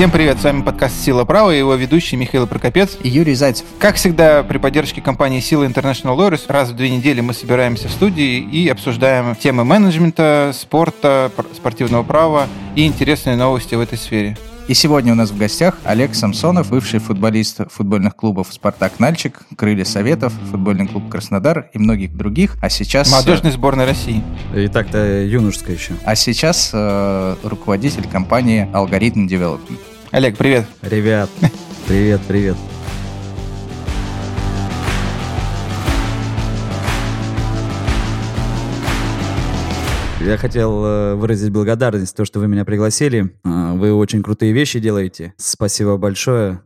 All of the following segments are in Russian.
Всем привет, с вами подкаст «Сила права» и его ведущий Михаил Прокопец. И Юрий Зайцев. Как всегда, при поддержке компании «Сила International Lawyers» раз в две недели мы собираемся в студии и обсуждаем темы менеджмента, спорта, спортивного права и интересные новости в этой сфере. И сегодня у нас в гостях Олег Самсонов, бывший футболист футбольных клубов «Спартак Нальчик», «Крылья Советов», футбольный клуб «Краснодар» и многих других. А сейчас... Молодежной сборной России. И так-то юношеская еще. А сейчас э, руководитель компании «Алгоритм Development». Олег, привет. Ребят, привет, привет. Я хотел э, выразить благодарность, то, что вы меня пригласили. Э, вы очень крутые вещи делаете. Спасибо большое.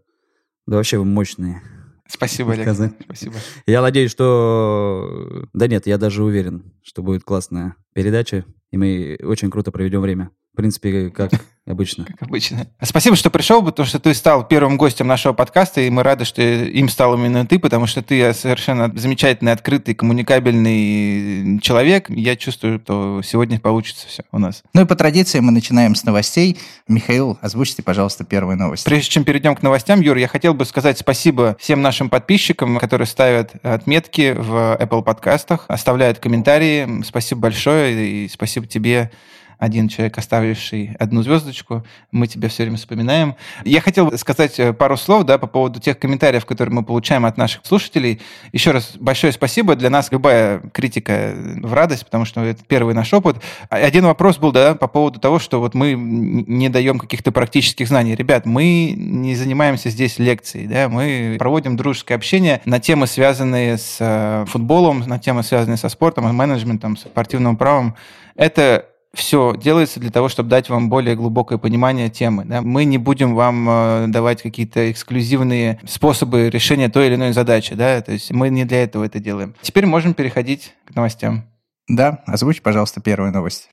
Да вообще вы мощные. Спасибо, Олег. Сказать. Спасибо. Я надеюсь, что... Да нет, я даже уверен, что будет классная передача, и мы очень круто проведем время. В принципе, как обычно. Как обычно. Спасибо, что пришел, потому что ты стал первым гостем нашего подкаста, и мы рады, что им стал именно ты, потому что ты совершенно замечательный, открытый, коммуникабельный человек. Я чувствую, что сегодня получится все у нас. Ну и по традиции мы начинаем с новостей. Михаил, озвучьте, пожалуйста, первые новости. Прежде чем перейдем к новостям, Юр, я хотел бы сказать спасибо всем нашим подписчикам, которые ставят отметки в Apple подкастах, оставляют комментарии. Спасибо большое, и спасибо тебе один человек, оставивший одну звездочку. Мы тебя все время вспоминаем. Я хотел сказать э, пару слов да, по поводу тех комментариев, которые мы получаем от наших слушателей. Еще раз большое спасибо. Для нас любая критика в радость, потому что это первый наш опыт. А один вопрос был да, по поводу того, что вот мы не даем каких-то практических знаний. Ребят, мы не занимаемся здесь лекцией. Да? Мы проводим дружеское общение на темы, связанные с э, футболом, на темы, связанные со спортом, менеджментом, спортивным правом. Это все делается для того, чтобы дать вам более глубокое понимание темы. Да? Мы не будем вам э, давать какие-то эксклюзивные способы решения той или иной задачи. Да? То есть мы не для этого это делаем. Теперь можем переходить к новостям. Да, озвучь, пожалуйста, первую новость.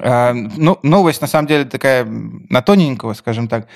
А, ну, новость, на самом деле, такая на тоненького, скажем так.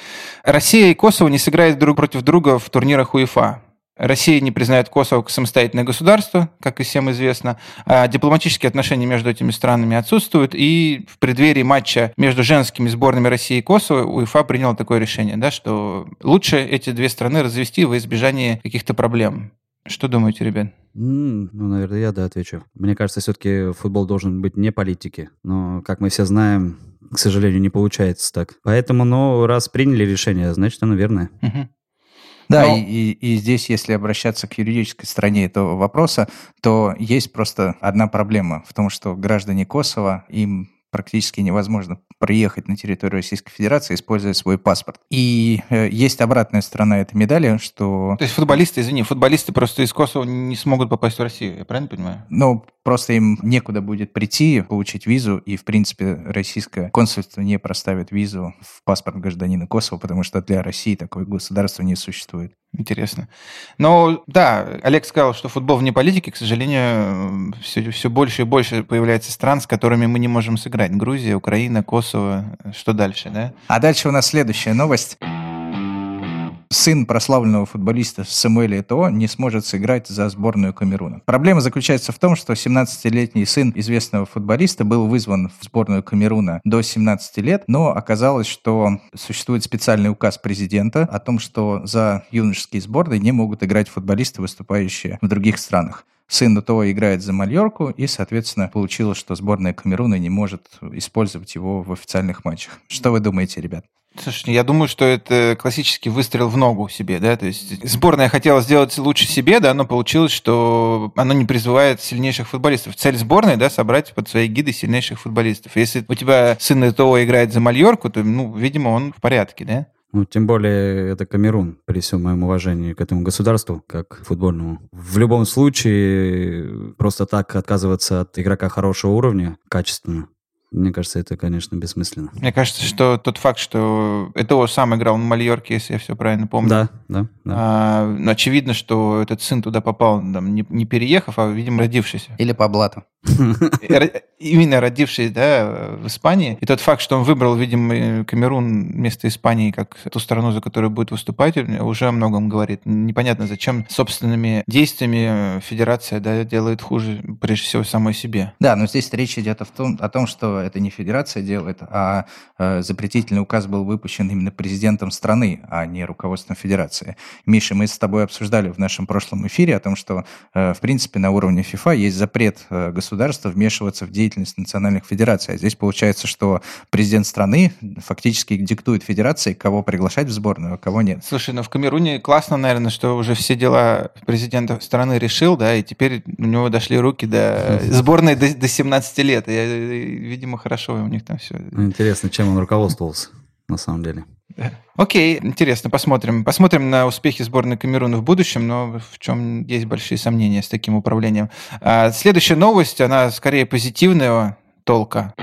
Россия и Косово не сыграют друг против друга в турнирах УЕФА. Россия не признает Косово как самостоятельное государство, как и всем известно. А дипломатические отношения между этими странами отсутствуют. И в преддверии матча между женскими сборными России и Косово УЕФА принял такое решение, да, что лучше эти две страны развести во избежание каких-то проблем. Что думаете, ребят? Mm, ну, наверное, я да отвечу. Мне кажется, все-таки футбол должен быть не политики. Но, как мы все знаем, к сожалению, не получается так. Поэтому, ну, раз приняли решение, значит, оно верное. Угу. Да, Но... и, и, и здесь, если обращаться к юридической стороне этого вопроса, то есть просто одна проблема в том, что граждане Косово, им практически невозможно приехать на территорию Российской Федерации, используя свой паспорт. И э, есть обратная сторона этой медали, что... То есть футболисты, извини, футболисты просто из Косово не смогут попасть в Россию, я правильно понимаю? Ну, просто им некуда будет прийти, получить визу, и, в принципе, российское консульство не проставит визу в паспорт гражданина Косово, потому что для России такое государство не существует. Интересно. Но да, Олег сказал, что футбол вне политики, к сожалению, все, все больше и больше появляется стран, с которыми мы не можем сыграть. Грузия, Украина, Косово. Что дальше, да? А дальше у нас следующая новость сын прославленного футболиста Самуэля Этоо не сможет сыграть за сборную Камеруна. Проблема заключается в том, что 17-летний сын известного футболиста был вызван в сборную Камеруна до 17 лет, но оказалось, что существует специальный указ президента о том, что за юношеские сборные не могут играть футболисты, выступающие в других странах сын Этоо играет за Мальорку, и, соответственно, получилось, что сборная Камеруна не может использовать его в официальных матчах. Что вы думаете, ребят? Слушай, я думаю, что это классический выстрел в ногу себе, да, то есть сборная хотела сделать лучше себе, да, но получилось, что она не призывает сильнейших футболистов. Цель сборной, да, собрать под свои гиды сильнейших футболистов. Если у тебя сын ТО играет за Мальорку, то, ну, видимо, он в порядке, да? Ну, тем более, это Камерун, при всем моем уважении к этому государству, как футбольному. В любом случае, просто так отказываться от игрока хорошего уровня, качественно, мне кажется, это, конечно, бессмысленно. Мне кажется, что тот факт, что ЭТО сам играл на Мальорке, если я все правильно помню. Да, да. да. А, очевидно, что этот сын туда попал, там, не, не переехав, а, видимо, родившийся. Или по блату. Именно родивший да, в Испании. И тот факт, что он выбрал, видимо, Камерун вместо Испании как ту страну, за которую будет выступать, уже о многом говорит. Непонятно, зачем собственными действиями федерация да, делает хуже, прежде всего, самой себе. Да, но здесь речь идет о том, о том что это не федерация делает, а э, запретительный указ был выпущен именно президентом страны, а не руководством федерации. Миша, мы с тобой обсуждали в нашем прошлом эфире о том, что, э, в принципе, на уровне ФИФА есть запрет э, государства вмешиваться в деятельность национальных федераций. А здесь получается, что президент страны фактически диктует федерации, кого приглашать в сборную, а кого нет. Слушай, ну в Камеруне классно, наверное, что уже все дела президента страны решил, да, и теперь у него дошли руки до сборной до, до 17 лет. И, видимо, хорошо у них там все. Ну, интересно, чем он руководствовался на самом деле. Окей, интересно, посмотрим. Посмотрим на успехи сборной Камеруна в будущем, но в чем есть большие сомнения с таким управлением. А, следующая новость, она скорее позитивного толка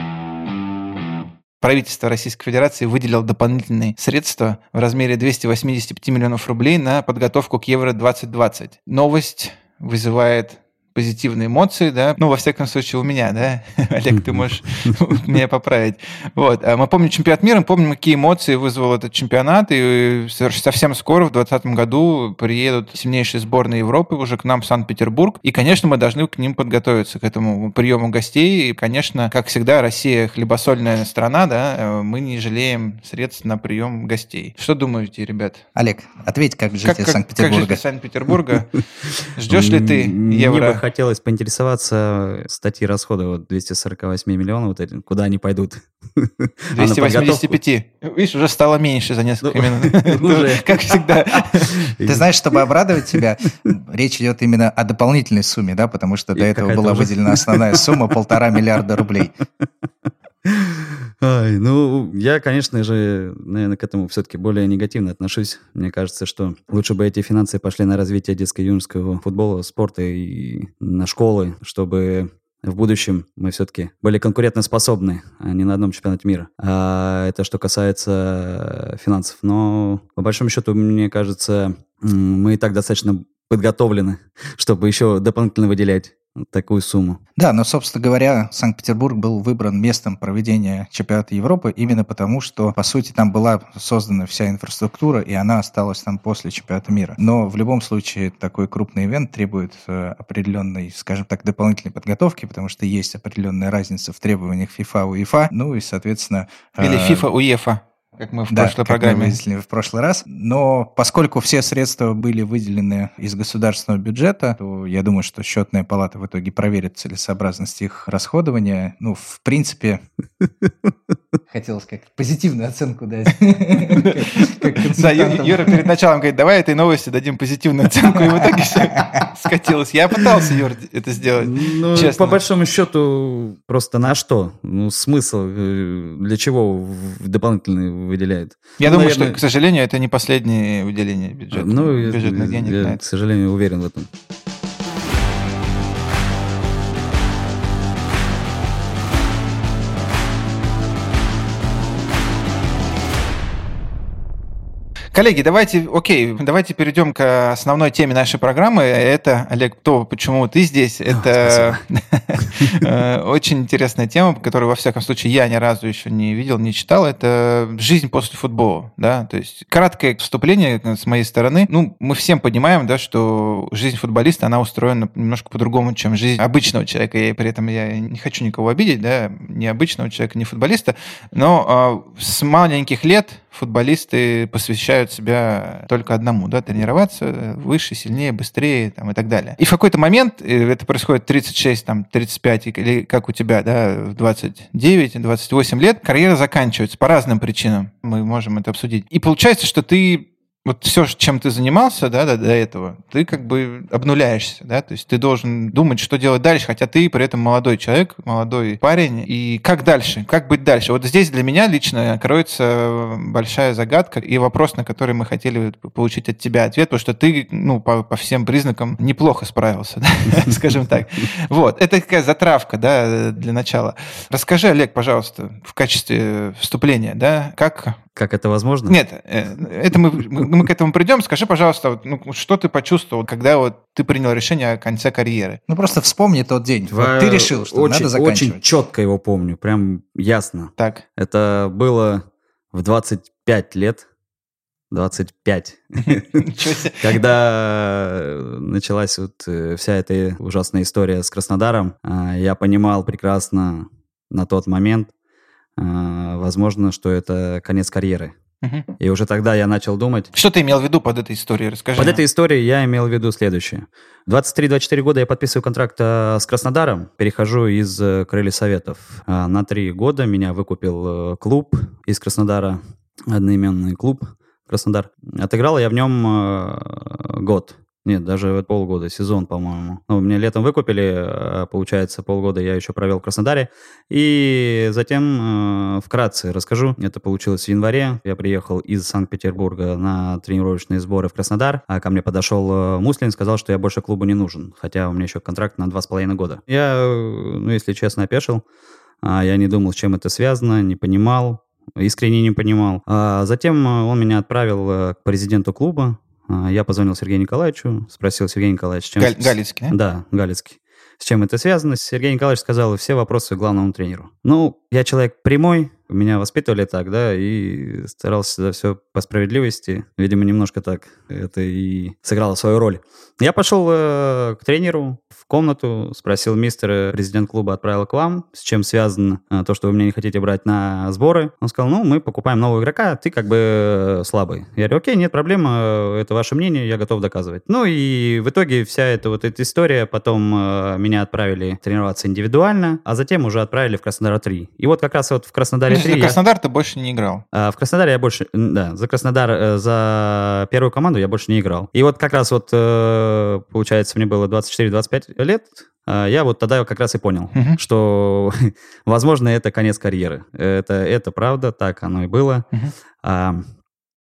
правительство Российской Федерации выделило дополнительные средства в размере 285 миллионов рублей на подготовку к Евро-2020. Новость вызывает позитивные эмоции, да, ну, во всяком случае, у меня, да, Олег, ты можешь меня поправить. Вот, а мы помним чемпионат мира, помним, какие эмоции вызвал этот чемпионат, и совсем скоро, в 2020 году, приедут сильнейшие сборные Европы уже к нам в Санкт-Петербург, и, конечно, мы должны к ним подготовиться, к этому приему гостей, и, конечно, как всегда, Россия хлебосольная страна, да, мы не жалеем средств на прием гостей. Что думаете, ребят? Олег, ответь, как житель Санкт-Петербурга. Как житель Санкт-Петербурга. Ждешь ли ты евро? Хотелось поинтересоваться статьи расхода вот 248 миллионов, вот эти, куда они пойдут? 285. А Видишь, уже стало меньше за несколько ну, минут. Ну, как всегда. Ты знаешь, чтобы обрадовать тебя, речь идет именно о дополнительной сумме, да, потому что до этого была выделена основная сумма полтора миллиарда рублей. Ай, ну, я, конечно же, наверное, к этому все-таки более негативно отношусь. Мне кажется, что лучше бы эти финансы пошли на развитие детско-юношеского футбола, спорта и на школы, чтобы в будущем мы все-таки были конкурентоспособны, а не на одном чемпионате мира. А это что касается финансов. Но, по большому счету, мне кажется, мы и так достаточно подготовлены, чтобы еще дополнительно выделять такую сумму. Да, но, собственно говоря, Санкт-Петербург был выбран местом проведения чемпионата Европы именно потому, что, по сути, там была создана вся инфраструктура, и она осталась там после чемпионата мира. Но в любом случае такой крупный ивент требует э, определенной, скажем так, дополнительной подготовки, потому что есть определенная разница в требованиях FIFA, UEFA, ну и, соответственно... Или э, FIFA, UEFA как мы в да, прошлой программе. выяснили в прошлый раз. Но поскольку все средства были выделены из государственного бюджета, то я думаю, что счетная палата в итоге проверит целесообразность их расходования. Ну, в принципе, хотелось как позитивную оценку дать. Да, Юра перед началом говорит, давай этой новости дадим позитивную оценку, и в итоге скатилось. Я пытался, Юр, это сделать, ну, По большому счету, просто на что? Ну, смысл? Э, для чего дополнительный выделяет. Я ну, думаю, наверное... что, к сожалению, это не последнее выделение бюджета. Ну, бюджетных денег. Я, к сожалению, уверен в этом. Коллеги, давайте, окей, давайте перейдем к основной теме нашей программы. Это, Олег, то, почему ты здесь. Это э, очень интересная тема, которую, во всяком случае, я ни разу еще не видел, не читал. Это жизнь после футбола. Да? То есть краткое вступление с моей стороны. Ну, мы всем понимаем, да, что жизнь футболиста, она устроена немножко по-другому, чем жизнь обычного человека. И при этом я не хочу никого обидеть, да, ни обычного человека, ни футболиста. Но э, с маленьких лет футболисты посвящают себя только одному, да, тренироваться выше, сильнее, быстрее там, и так далее. И в какой-то момент, э, это происходит 36, там, 35 или как у тебя, да, в 29, 28 лет, карьера заканчивается по разным причинам. Мы можем это обсудить. И получается, что ты вот все, чем ты занимался, да, до, до этого, ты как бы обнуляешься, да, то есть ты должен думать, что делать дальше, хотя ты при этом молодой человек, молодой парень, и как дальше, как быть дальше? Вот здесь для меня лично кроется большая загадка и вопрос, на который мы хотели получить от тебя ответ, потому что ты, ну, по, по всем признакам неплохо справился, скажем так. Вот, это такая затравка, да, для начала. Расскажи, Олег, пожалуйста, в качестве вступления, да, как как это возможно? Нет, э, это мы, мы к этому придем. Скажи, пожалуйста, ну, что ты почувствовал, когда вот ты принял решение о конце карьеры? Ну, просто вспомни тот день. Вот ты решил, что очень, надо заканчивать. Очень четко его помню, прям ясно. Так. Это было в 25 лет. 25. Когда началась вот э, вся эта ужасная история с Краснодаром, а, я понимал прекрасно, на тот момент, э, возможно, что это конец карьеры. И уже тогда я начал думать, Что ты имел в виду под этой историей? Расскажи. Под нам. этой историей я имел в виду следующее. 23-24 года я подписываю контракт э, с Краснодаром, перехожу из э, Крылья Советов. А на три года меня выкупил э, клуб из Краснодара, одноименный клуб Краснодар. Отыграл я в нем э, год. Нет, даже полгода, сезон, по-моему. Ну, меня летом выкупили, а, получается, полгода я еще провел в Краснодаре. И затем э, вкратце расскажу. Это получилось в январе. Я приехал из Санкт-Петербурга на тренировочные сборы в Краснодар. А ко мне подошел э, Муслин, сказал, что я больше клубу не нужен. Хотя у меня еще контракт на два с половиной года. Я, э, ну, если честно, опешил. А, Я не думал, с чем это связано, не понимал искренне не понимал. А затем э, он меня отправил к президенту клуба. А, Я позвонил Сергею Николаевичу, спросил Сергей Николаевич, с чем... Галь- Галицкий, да? Да, Галицкий. С чем это связано? Сергей Николаевич сказал все вопросы главному тренеру. Ну, я человек прямой, меня воспитывали так, да, и старался за все по справедливости. Видимо, немножко так это и сыграло свою роль. Я пошел э, к тренеру в комнату, спросил мистера, президент клуба отправил к вам, с чем связано э, то, что вы меня не хотите брать на сборы. Он сказал, ну, мы покупаем нового игрока, ты как бы э, слабый. Я говорю, окей, нет проблем, э, это ваше мнение, я готов доказывать. Ну и в итоге вся эта вот эта история, потом э, меня отправили тренироваться индивидуально, а затем уже отправили в Краснодар 3. И вот как раз вот в Краснодаре 3 за я- Краснодар ты больше не играл. а, В Краснодаре я больше, да, за Краснодар, э, за первую команду я больше не играл. И вот как раз вот, э, получается, мне было 24-25 лет, а, я вот тогда как раз и понял, Мгм. что, возможно, это конец карьеры. Это, это правда, так оно и было. А,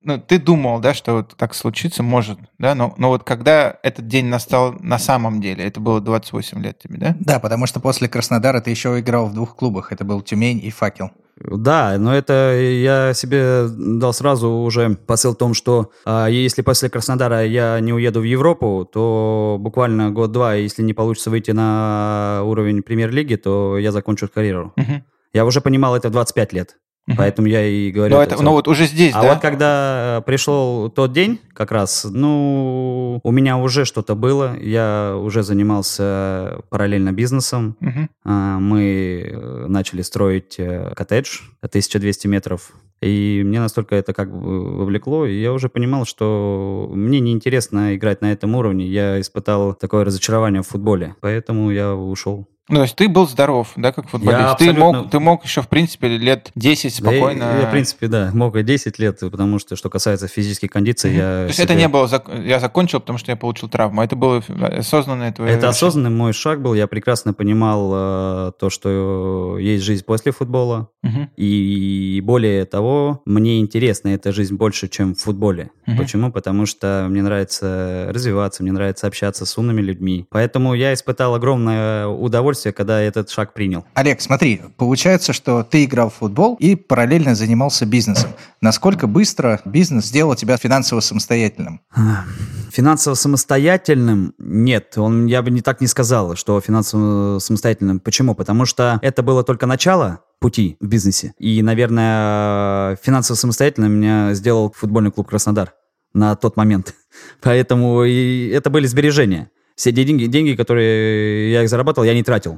Ну, ты думал, да, что вот так случится, может, да, но, но вот когда этот день настал на самом деле, это было 28 лет тебе, да? Да, потому что после Краснодара ты еще играл в двух клубах. Это был Тюмень и Факел. Да, но это я себе дал сразу уже посыл в том, что а, если после Краснодара я не уеду в Европу, то буквально год-два, если не получится выйти на уровень премьер-лиги, то я закончу карьеру. Мгм. Я уже понимал это в 25 лет, Мгм. поэтому я и говорю. Но, это это, всё. ну вот уже здесь, а да? вот когда э, пришел тот день, как раз, ну, у меня уже что-то было, я уже занимался параллельно бизнесом, Мгм. а, мы э, начали строить э, коттедж 1200 метров. И мне настолько это как бы вовлекло, и я уже понимал, что мне неинтересно играть на этом уровне. Я испытал такое разочарование в футболе, поэтому я ушел. Ну, то есть ты был здоров, да, как футболист? ты, абсолютно- мог, ты мог еще, в принципе, лет 10 Да и- спокойно... я, в принципе, да, мог и 10 лет, потому что, что касается физических кондиций, я То есть это себе- не было, зак- я закончил, потому что я получил травму. Это было осознанное твое Это решение. осознанный мой шаг был. Я прекрасно понимал э, то, что есть жизнь после футбола. Мгм. И более того, мне интересна эта жизнь больше, чем в футболе. Мгм. Почему? Потому что мне нравится развиваться, мне нравится общаться с умными людьми. Поэтому я испытал огромное удовольствие, когда этот шаг принял. Олег, смотри, получается, что ты играл в футбол и параллельно занимался бизнесом. Насколько быстро бизнес сделал тебя финансово самостоятельным? Финансово самостоятельным нет, он, я бы не так не сказал, что финансово самостоятельным. Почему? Потому что это было только начало пути в бизнесе. И, наверное, финансово самостоятельным меня сделал футбольный клуб «Краснодар» на тот момент. Поэтому и это были сбережения. Все деньги, деньги, которые я их заработал, я не тратил.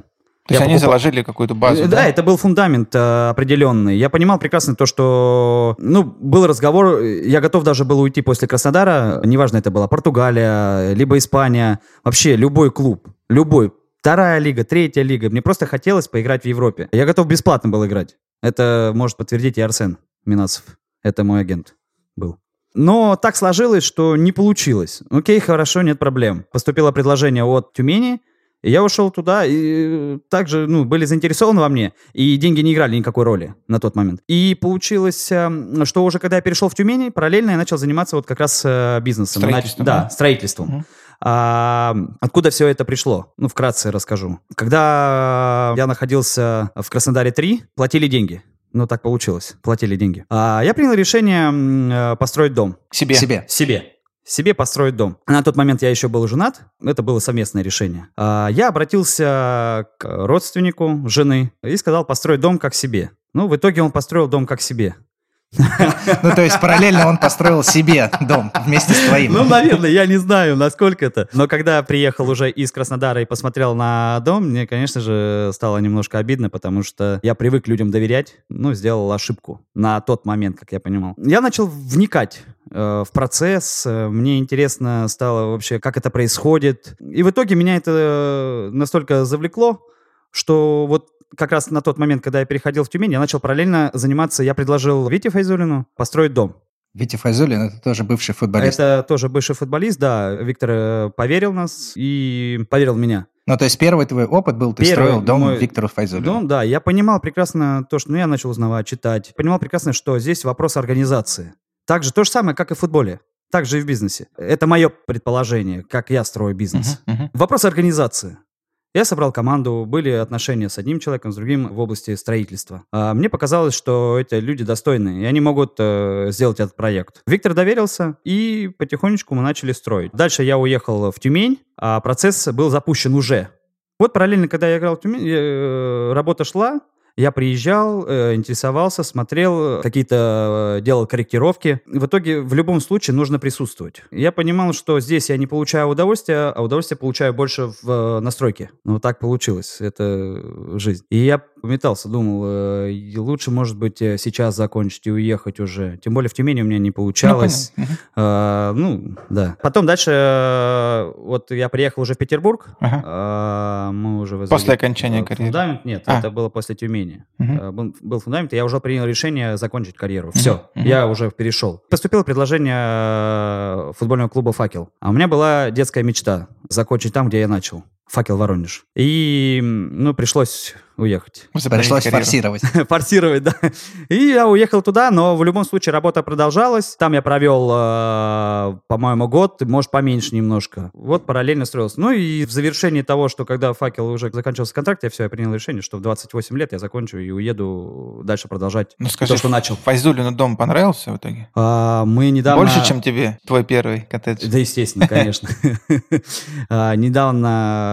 То есть Я они покупал- заложили какую-то базу, да? Да, это был фундамент э, определенный. Я понимал прекрасно то, что... Ну, был разговор, я готов даже был уйти после Краснодара, неважно, это была Португалия, либо Испания, вообще любой клуб, любой. Вторая лига, третья лига. Мне просто хотелось поиграть в Европе. Я готов бесплатно был играть. Это может подтвердить и Арсен Минасов. Это мой агент был. Но так сложилось, что не получилось. Окей, хорошо, нет проблем. Поступило предложение от Тюмени, и я ушел туда, и также, ну, были заинтересованы во мне, и деньги не играли никакой роли на тот момент. И получилось, эм, что уже когда я перешел в Тюмени, параллельно я начал заниматься вот как раз э, бизнесом. Строительством, Нач- Да, строительством. Мгм. А, откуда все это пришло? Ну, вкратце расскажу. Когда я находился в Краснодаре 3, платили деньги. Ну, так получилось. Платили деньги. А, я принял решение э, построить дом. Себе. Себе. Себе. Себе построить дом. На тот момент я еще был женат. Это было совместное решение. А, Я обратился к родственнику жены и сказал построить дом как себе. Ну, в итоге он построил дом как себе. Ну, то есть параллельно он построил себе дом вместе с твоим. Ну, наверное, я не знаю, насколько это. Но когда приехал уже из Краснодара и посмотрел на дом, мне, конечно же, стало немножко обидно, потому что я привык людям доверять, ну, сделал ошибку на тот момент, как я понимал. Я начал вникать э, в процесс, мне интересно стало вообще, как это происходит. И в итоге меня это настолько завлекло, что вот как раз на тот момент, когда я переходил в Тюмень, я начал параллельно заниматься, я предложил Вите Файзулину построить дом. Витя Файзулин — это тоже бывший футболист. Это тоже бывший футболист, да. Виктор э, поверил нас и поверил меня. Ну, то есть первый твой опыт был, ты первый, строил дом мой... Виктору Файзулину. Дом, да. Я понимал прекрасно то, что... Ну, я начал узнавать, читать. Понимал прекрасно, что здесь вопрос организации. Так же то же самое, как и в футболе. Так же и в бизнесе. Это мое предположение, как я строю бизнес. Uh-huh, uh-huh. Вопрос организации. Я собрал команду, были отношения с одним человеком, с другим в области строительства. А мне показалось, что эти люди достойные, и они могут э, сделать этот проект. Виктор доверился, и потихонечку мы начали строить. Дальше я уехал в Тюмень, а процесс был запущен уже. Вот параллельно, когда я играл в Тюмень, э, работа шла, я приезжал, э, интересовался, смотрел, какие-то э, делал корректировки. В итоге в любом случае нужно присутствовать. Я понимал, что здесь я не получаю удовольствия, а удовольствие получаю больше в э, настройке. Ну, так получилось. Это жизнь. И я пометался, думал, э, лучше, может быть, э, сейчас закончить и уехать уже. Тем более в Тюмени у меня не получалось. Ну, а, ну да. Потом дальше, э, вот я приехал уже в Петербург. Ага. А, мы уже После окончания карьеры? Фундамент, нет, а. это было после Тюмени. Угу. Был, был фундамент, и я уже принял решение закончить карьеру. Все, угу. я уже перешел. Поступило предложение футбольного клуба «Факел». А у меня была детская мечта закончить там, где я начал. «Факел Воронеж». И, ну, пришлось уехать. Пришлось форсировать. форсировать, да. И я уехал туда, но в любом случае работа продолжалась. Там я провел, э, по-моему, год, может, поменьше немножко. Вот параллельно строился. Ну и в завершении того, что когда факел уже заканчивался контракт, я все, я принял решение, что в 28 лет я закончу и уеду дальше продолжать ну, скажи, то, что начал. Файзулину дом понравился в итоге? А, мы недавно... Больше, чем тебе, твой первый коттедж? Да, естественно, конечно. А,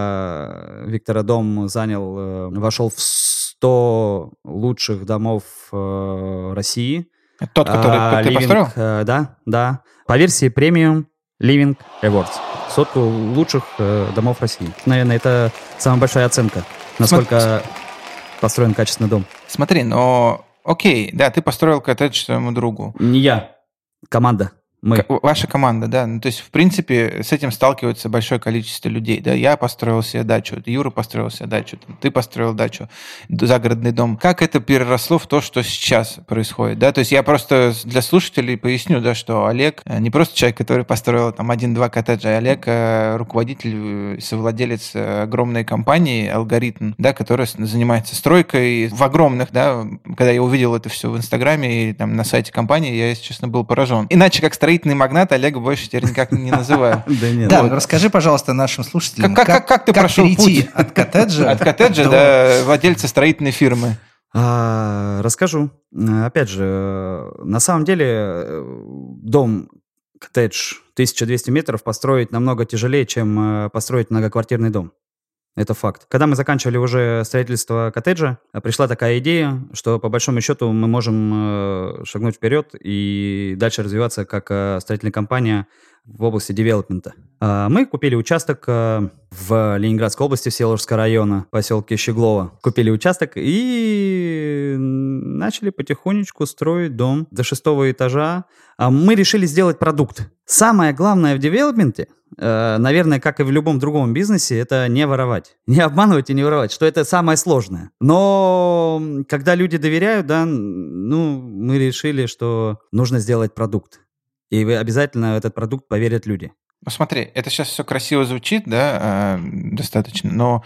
недавно Виктора дом занял, э, вошел в 100 лучших домов э, России. Тот, который а, ты Living, построил? Э, да, да. По версии премиум Living Awards. Сотку лучших э, домов России. Наверное, это самая большая оценка, насколько Смотри, построен качественный дом. Смотри, но окей, да, ты построил коттедж своему другу. Не я, команда. Мы. Ваша команда, да. Ну, то есть, в принципе, с этим сталкивается большое количество людей. Да, я построил себе дачу, Юра построил себе дачу, ты построил дачу, загородный дом. Как это переросло в то, что сейчас происходит? Да, то есть я просто для слушателей поясню, да, что Олег э, не просто человек, который построил там один-два коттеджа, а Олег э, руководитель, э, совладелец огромной компании «Алгоритм», да, которая занимается стройкой в огромных, да, когда я увидел это все в Инстаграме и там на сайте компании, я, если честно, был поражен. Иначе как строительный магнат Олега больше теперь никак не называю. Да нет. Да, расскажи, пожалуйста, нашим слушателям, как ты прошел путь от коттеджа от коттеджа до владельца строительной фирмы? А, расскажу. Опять же, на самом деле дом коттедж 1200 метров построить намного тяжелее, чем э, построить многоквартирный дом. Это факт. Когда мы заканчивали уже строительство коттеджа, пришла такая идея, что по большому счету мы можем э, шагнуть вперед и дальше развиваться как э, строительная компания в области девелопмента. А, мы купили участок э, в Ленинградской области, в Селожского района, поселке Щеглово. Купили участок и начали потихонечку строить дом до шестого этажа. А мы решили сделать продукт. Самое главное в девелопменте – Э, наверное, как и в любом другом бизнесе, это не воровать. Не обманывать и не воровать, что это самое сложное. Но когда люди доверяют, да, ну, мы решили, что нужно сделать продукт. И обязательно этот продукт поверят люди. Ну, смотри, это сейчас все красиво звучит, да, э, достаточно, но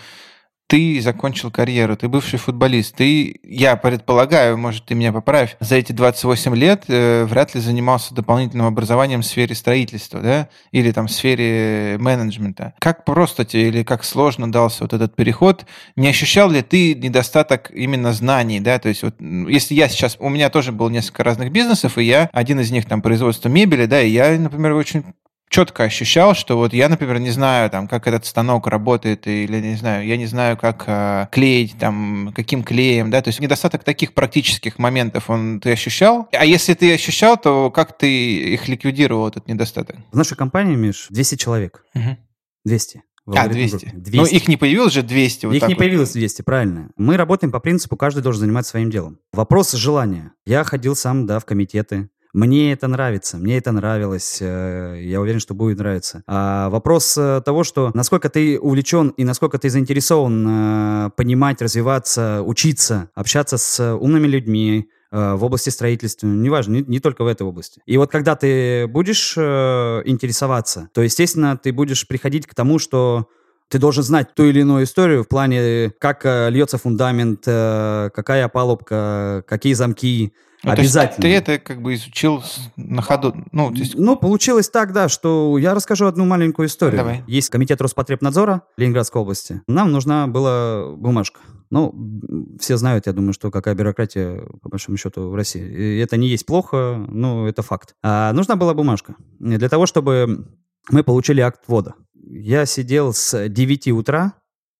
ты закончил карьеру, ты бывший футболист, ты, я предполагаю, может, ты меня поправь, за эти 28 лет э, вряд ли занимался дополнительным образованием в сфере строительства, да, или там в сфере менеджмента. Как просто тебе или как сложно дался вот этот переход? Не ощущал ли ты недостаток именно знаний, да, то есть вот если я сейчас, у меня тоже было несколько разных бизнесов, и я, один из них там производство мебели, да, и я, например, очень четко ощущал, что вот я, например, не знаю, там, как этот станок работает, или не знаю, я не знаю, как э, клеить, там, каким клеем, да, то есть недостаток таких практических моментов он ты ощущал? А если ты ощущал, то как ты их ликвидировал, этот недостаток? В нашей компании, Миш, 200 человек. Угу. 200. в А, алгоритме 200. группы. Но 200. их не появилось же 200. вот Их не вот. появилось 200, правильно. Мы работаем по принципу, каждый должен заниматься своим делом. Вопрос желания. Я ходил сам, да, в комитеты. Мне это нравится, мне это нравилось, э, я уверен, что будет нравиться. А вопрос э, того, что насколько ты увлечен и насколько ты заинтересован э, понимать, развиваться, учиться, общаться с умными людьми, в области строительства, неважно, не, не только в этой области. И вот когда ты будешь интересоваться, то, естественно, ты будешь приходить к тому, что ты должен знать ту или иную историю в плане, как э, льется фундамент, э, какая опалубка, какие замки. Ну, то есть Обязательно. Ты это как бы изучил на ходу. Ну, то есть, Ну, получилось так, да, что я расскажу одну маленькую историю. Давай. Есть комитет Роспотребнадзора Ленинградской области. Нам нужна была бумажка. Ну, все знают, я думаю, что какая бюрократия, по большому счету, в России. И это не есть плохо, но это факт. А нужна была бумажка. Для того, чтобы мы получили акт ввода. Я сидел с 9 утра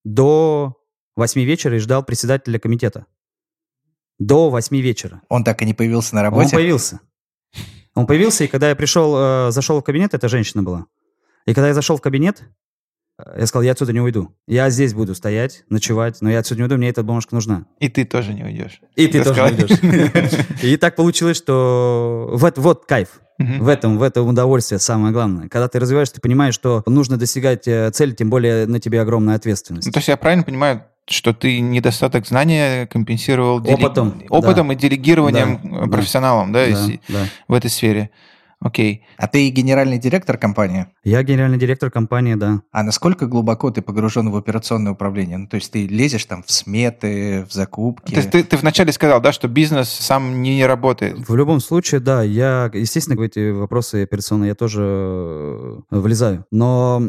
до 8 вечера и ждал председателя комитета. До 8 вечера. Он так и не появился на Он работе. появился. Он появился, и когда я пришел, э, зашел в кабинет, это женщина была. И когда я зашел в кабинет, э, я сказал, я отсюда не уйду. Я здесь буду стоять, ночевать, но я отсюда не уйду, мне эта бумажка нужна. и ты тоже не уйдешь. И ты тоже сказал. не уйдешь. И так получилось, что вот, вот кайф. В этом, в этом удовольствие самое главное. Когда ты развиваешься, ты понимаешь, что нужно достигать э, цели, тем более на тебе огромная ответственность. Ну, то есть я правильно понимаю, что ты недостаток знания компенсировал делег- Опытом, опытом да. и делегированием Да, э, профессионалам, да, Да, да. в этой сфере. Окей. А ты генеральный директор компании. Я генеральный директор компании, да. А насколько глубоко ты погружен в операционное управление? Ну, то есть ты лезешь там в сметы, в закупки. То есть ты, ты вначале сказал, да, что бизнес сам не работает. В любом случае, да, я, естественно, в эти вопросы операционные я тоже э, влезаю. Но,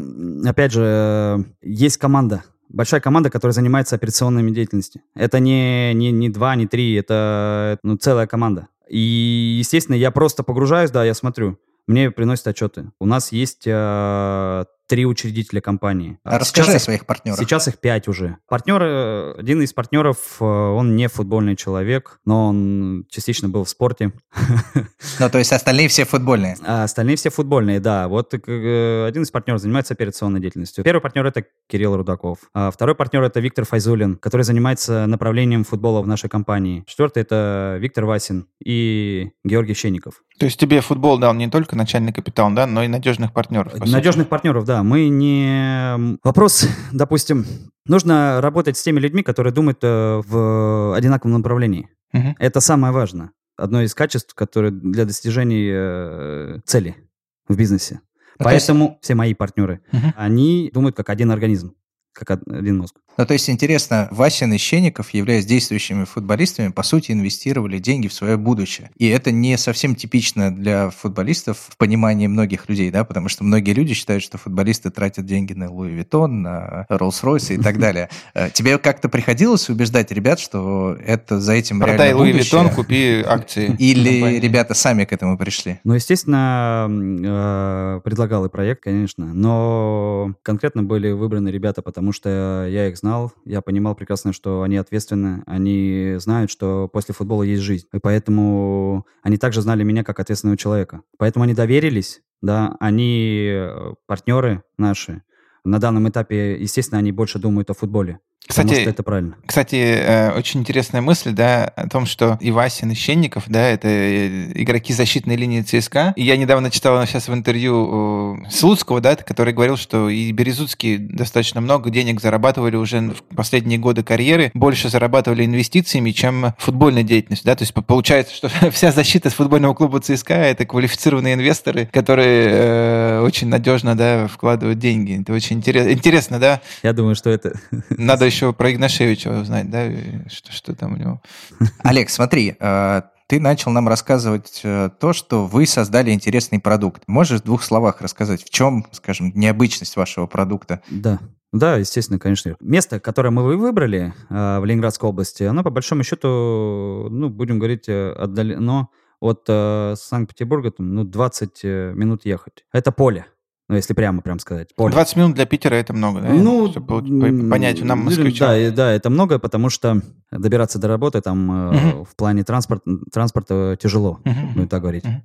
опять же, э, есть команда, большая команда, которая занимается операционными деятельностью. Это не, не, не два, не три, это ну, целая команда. И, естественно, я просто погружаюсь, да, я смотрю. Мне приносят отчеты. У нас есть э, три учредителя компании. А расскажи Сейчас о их- своих партнерах. Сейчас их пять уже. Партнеры, э, один из партнеров, э, он не футбольный человек, но он частично был в спорте. Ну, то есть остальные все футбольные. А остальные все футбольные, да. Вот э, один из партнеров занимается операционной деятельностью. Первый партнер это Кирилл Рудаков. А второй партнер это Виктор Файзулин, который занимается направлением футбола в нашей компании. Четвертый это Виктор Васин и Георгий Щенников. То есть тебе футбол дал не только начальный капитал, да, но и надежных партнеров. Надежных партнеров, да. Мы не... Вопрос, допустим, нужно работать с теми людьми, которые думают э, в одинаковом направлении. Мгм. Это самое важное. Одно из качеств, которые для достижения э, цели в бизнесе. Есть- Поэтому все мои партнеры, Мгм. они думают как один организм, как од- один мозг. Ну, то есть, интересно, Васин и Щенников, являясь действующими футболистами, по сути, инвестировали деньги в свое будущее. И это не совсем типично для футболистов в понимании многих людей, да, потому что многие люди считают, что футболисты тратят деньги на Louis Vuitton, на Rolls-Royce и так далее. Э, Тебе как-то приходилось убеждать ребят, что это за этим Продай реально Луи будущее? Виттон, купи акции. Или ребята сами к этому пришли? Ну, естественно, э, предлагал и проект, конечно, но конкретно были выбраны ребята, потому что я их знал, я понимал прекрасно, что они ответственны, они знают, что после футбола есть жизнь, и поэтому они также знали меня как ответственного человека. Поэтому они доверились, да, они э, партнеры наши. На данном этапе, естественно, они больше думают о футболе. Потому Кстати, что это правильно. Кстати, э, очень интересная мысль, да, о том, что и Васин, и Щенников, да, это э, игроки защитной линии ЦСКА. И я недавно читал сейчас в интервью э, Слуцкого, да, который говорил, что и Березутский достаточно много денег зарабатывали уже в последние годы карьеры, больше зарабатывали инвестициями, чем футбольной деятельностью, да, то есть по- получается, что вся защита футбольного клуба ЦСКА это квалифицированные инвесторы, которые э, очень надежно, да, вкладывают деньги. Это очень интерес- интересно, да, Я думаю, что это... надо еще про Игнашевича узнать, да, что, что там у него. Олег, смотри, э, ты начал нам рассказывать э, то, что вы создали интересный продукт. Можешь в двух словах рассказать, в чем, скажем, необычность вашего продукта? Да. Да, естественно, конечно. Место, которое мы вы- выбрали э, в Ленинградской области, оно по большому счету, ну, будем говорить, отдалено от Санкт-Петербурга, там, ну, 20 э, минут ехать. Это поле. Ну, если прямо прям сказать. Поле. 20 минут для Питера это много, да? Ну, Чтобы понять, нам москвичам. Да, да, это много, потому что добираться до работы там Мгм. в плане транспорт, транспорта тяжело, Мгм. будем так говорить. Мгм.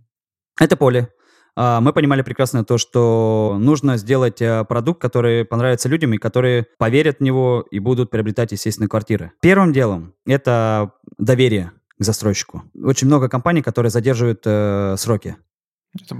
Это поле. А, Мы понимали прекрасно то, что нужно сделать э, продукт, который понравится людям и которые поверят в него и будут приобретать, естественно, квартиры. Первым делом это доверие к застройщику. Очень много компаний, которые задерживают э, сроки.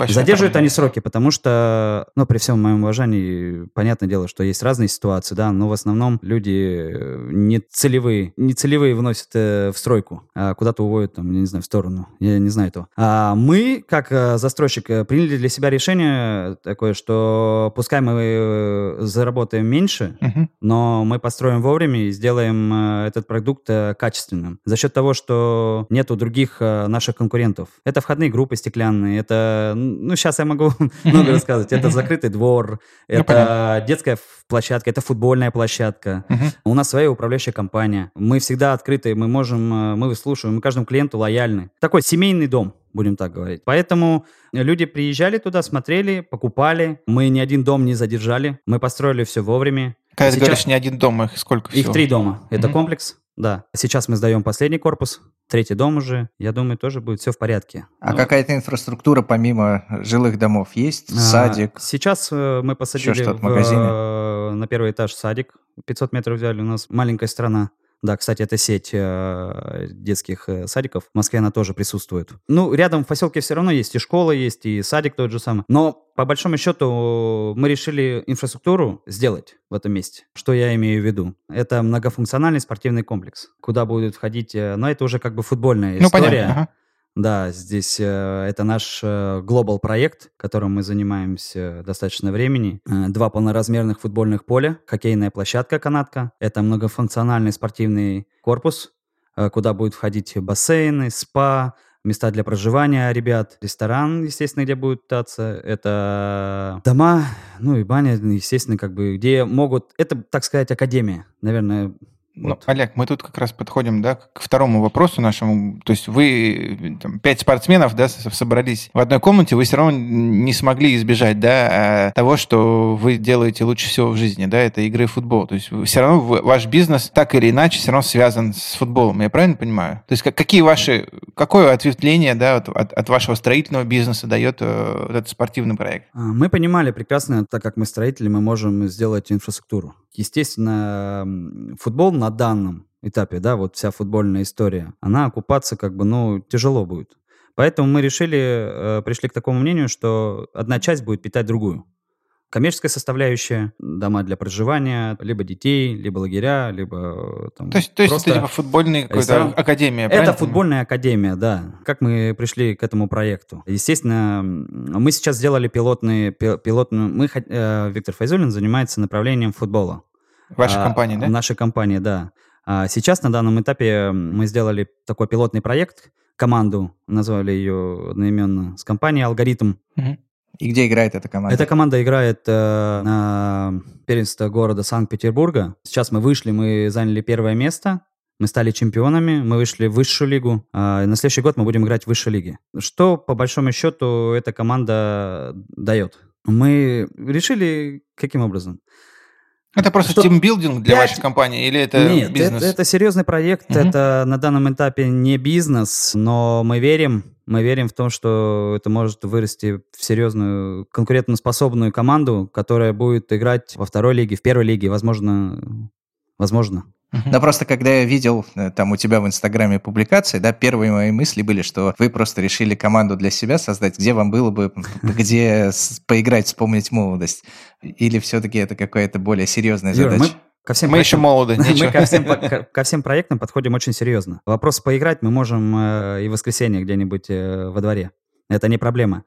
Задерживают проблема. они сроки, потому что, ну, при всем моем уважении, понятное дело, что есть разные ситуации, да, но в основном люди э, не целевые, не целевые вносят э, в стройку, а куда-то уводят, там, я не знаю, в сторону, я не знаю этого. А мы, как э, застройщик, э, приняли для себя решение такое, что пускай мы э, заработаем меньше, Мгм. но мы построим вовремя и сделаем э, этот продукт э, качественным. За счет того, что нету других э, наших конкурентов. Это входные группы стеклянные, это, ну, сейчас я могу много рассказывать. Это закрытый двор, это детская площадка, это футбольная площадка. У нас своя управляющая компания. Мы всегда открыты, мы можем, э, мы выслушиваем, мы каждому клиенту лояльны. Такой семейный дом, будем так говорить. Поэтому люди приезжали туда, смотрели, покупали. Мы ни один дом не задержали. Мы построили все вовремя. Когда ты Сейчас- говоришь не один дом, их сколько Их всего? три дома. Это комплекс, да. Сейчас мы сдаем последний корпус, третий дом уже. Я думаю, тоже будет все в порядке. А Ну, какая-то инфраструктура помимо жилых домов есть? а, Садик? Сейчас э, мы посадили в, э, на первый этаж садик. 500 метров взяли. У нас маленькая страна. Да, кстати, это сеть э, детских э, садиков. В Москве она тоже присутствует. Ну, рядом в поселке все равно есть и школа, есть и садик тот же самый. Но, по большому счету, мы решили инфраструктуру сделать в этом месте. Что я имею в виду? Это многофункциональный спортивный комплекс, куда будет входить... э, Но это уже как бы футбольная Ну, история. понятно. ага. Да, здесь э, это наш э, глобал проект, которым мы занимаемся достаточно времени. Э, два полноразмерных футбольных поля, хоккейная площадка канатка. Это многофункциональный спортивный корпус, э, куда будут входить бассейны, спа, места для проживания ребят, ресторан, естественно, где будут питаться. Это дома, ну и баня, естественно, как бы, где могут... Это, так сказать, академия, наверное. Ну, вот. Олег, мы тут как раз подходим да, к второму вопросу нашему. То есть вы, там, пять спортсменов, да, собрались в одной комнате, вы все равно не смогли избежать, да, а, того, что вы делаете лучше всего в жизни, да, это игры в футбол. То есть все равно ваш бизнес так или иначе все равно связан с футболом. Я правильно понимаю? То есть как- какие ваши, какое ответвление, да, от, от- вашего строительного бизнеса дает э, вот этот спортивный проект? А, Мы понимали прекрасно, так как мы строители, мы можем сделать инфраструктуру. Естественно, футбол на данном этапе, да, вот вся футбольная история, она окупаться как бы, ну, тяжело будет. Поэтому мы решили, э, пришли к такому мнению, что одна часть будет питать другую. Коммерческая составляющая, дома для проживания, либо детей, либо лагеря, либо э, там То есть, то есть это типа футбольная какая-то академия, это правильно? футбольная академия, да. Как мы пришли к этому проекту? Естественно, мы сейчас сделали пилотный, пи- пилотную... Мы, э, Виктор Файзулин занимается направлением футбола. Ваша А, компания, да? В нашей компании, да. А сейчас на данном этапе мы сделали такой пилотный проект, команду, назвали ее одноименно, с компанией «Алгоритм». Мгм. И где играет эта команда? Эта команда играет э, на первенство города Санкт-Петербурга. Сейчас мы вышли, мы заняли первое место. Мы стали чемпионами, мы вышли в высшую лигу. А на следующий год мы будем играть в высшей лиге. Что, по большому счету, эта команда дает? Мы решили, каким образом? Это просто Что- тимбилдинг для Пять- вашей компании или это Нет, бизнес? это, это серьезный проект, Мгм. это на данном этапе не бизнес, но мы верим, мы верим в том, что это может вырасти в серьезную конкурентоспособную команду, которая будет играть во второй лиге, в первой лиге, возможно, возможно. Да просто когда я видел э, там у тебя в Инстаграме публикации, да, первые мои мысли были, что вы просто решили команду для себя создать, где вам было бы где поиграть, вспомнить молодость. Или все-таки это какая-то более серьезная Юра, мы задача? ко всем Мы еще проектам- молоды, Мы ко всем, ко- ко всем проектам подходим очень серьезно. Вопрос поиграть мы можем э, и в воскресенье где-нибудь э, во дворе. Это не проблема.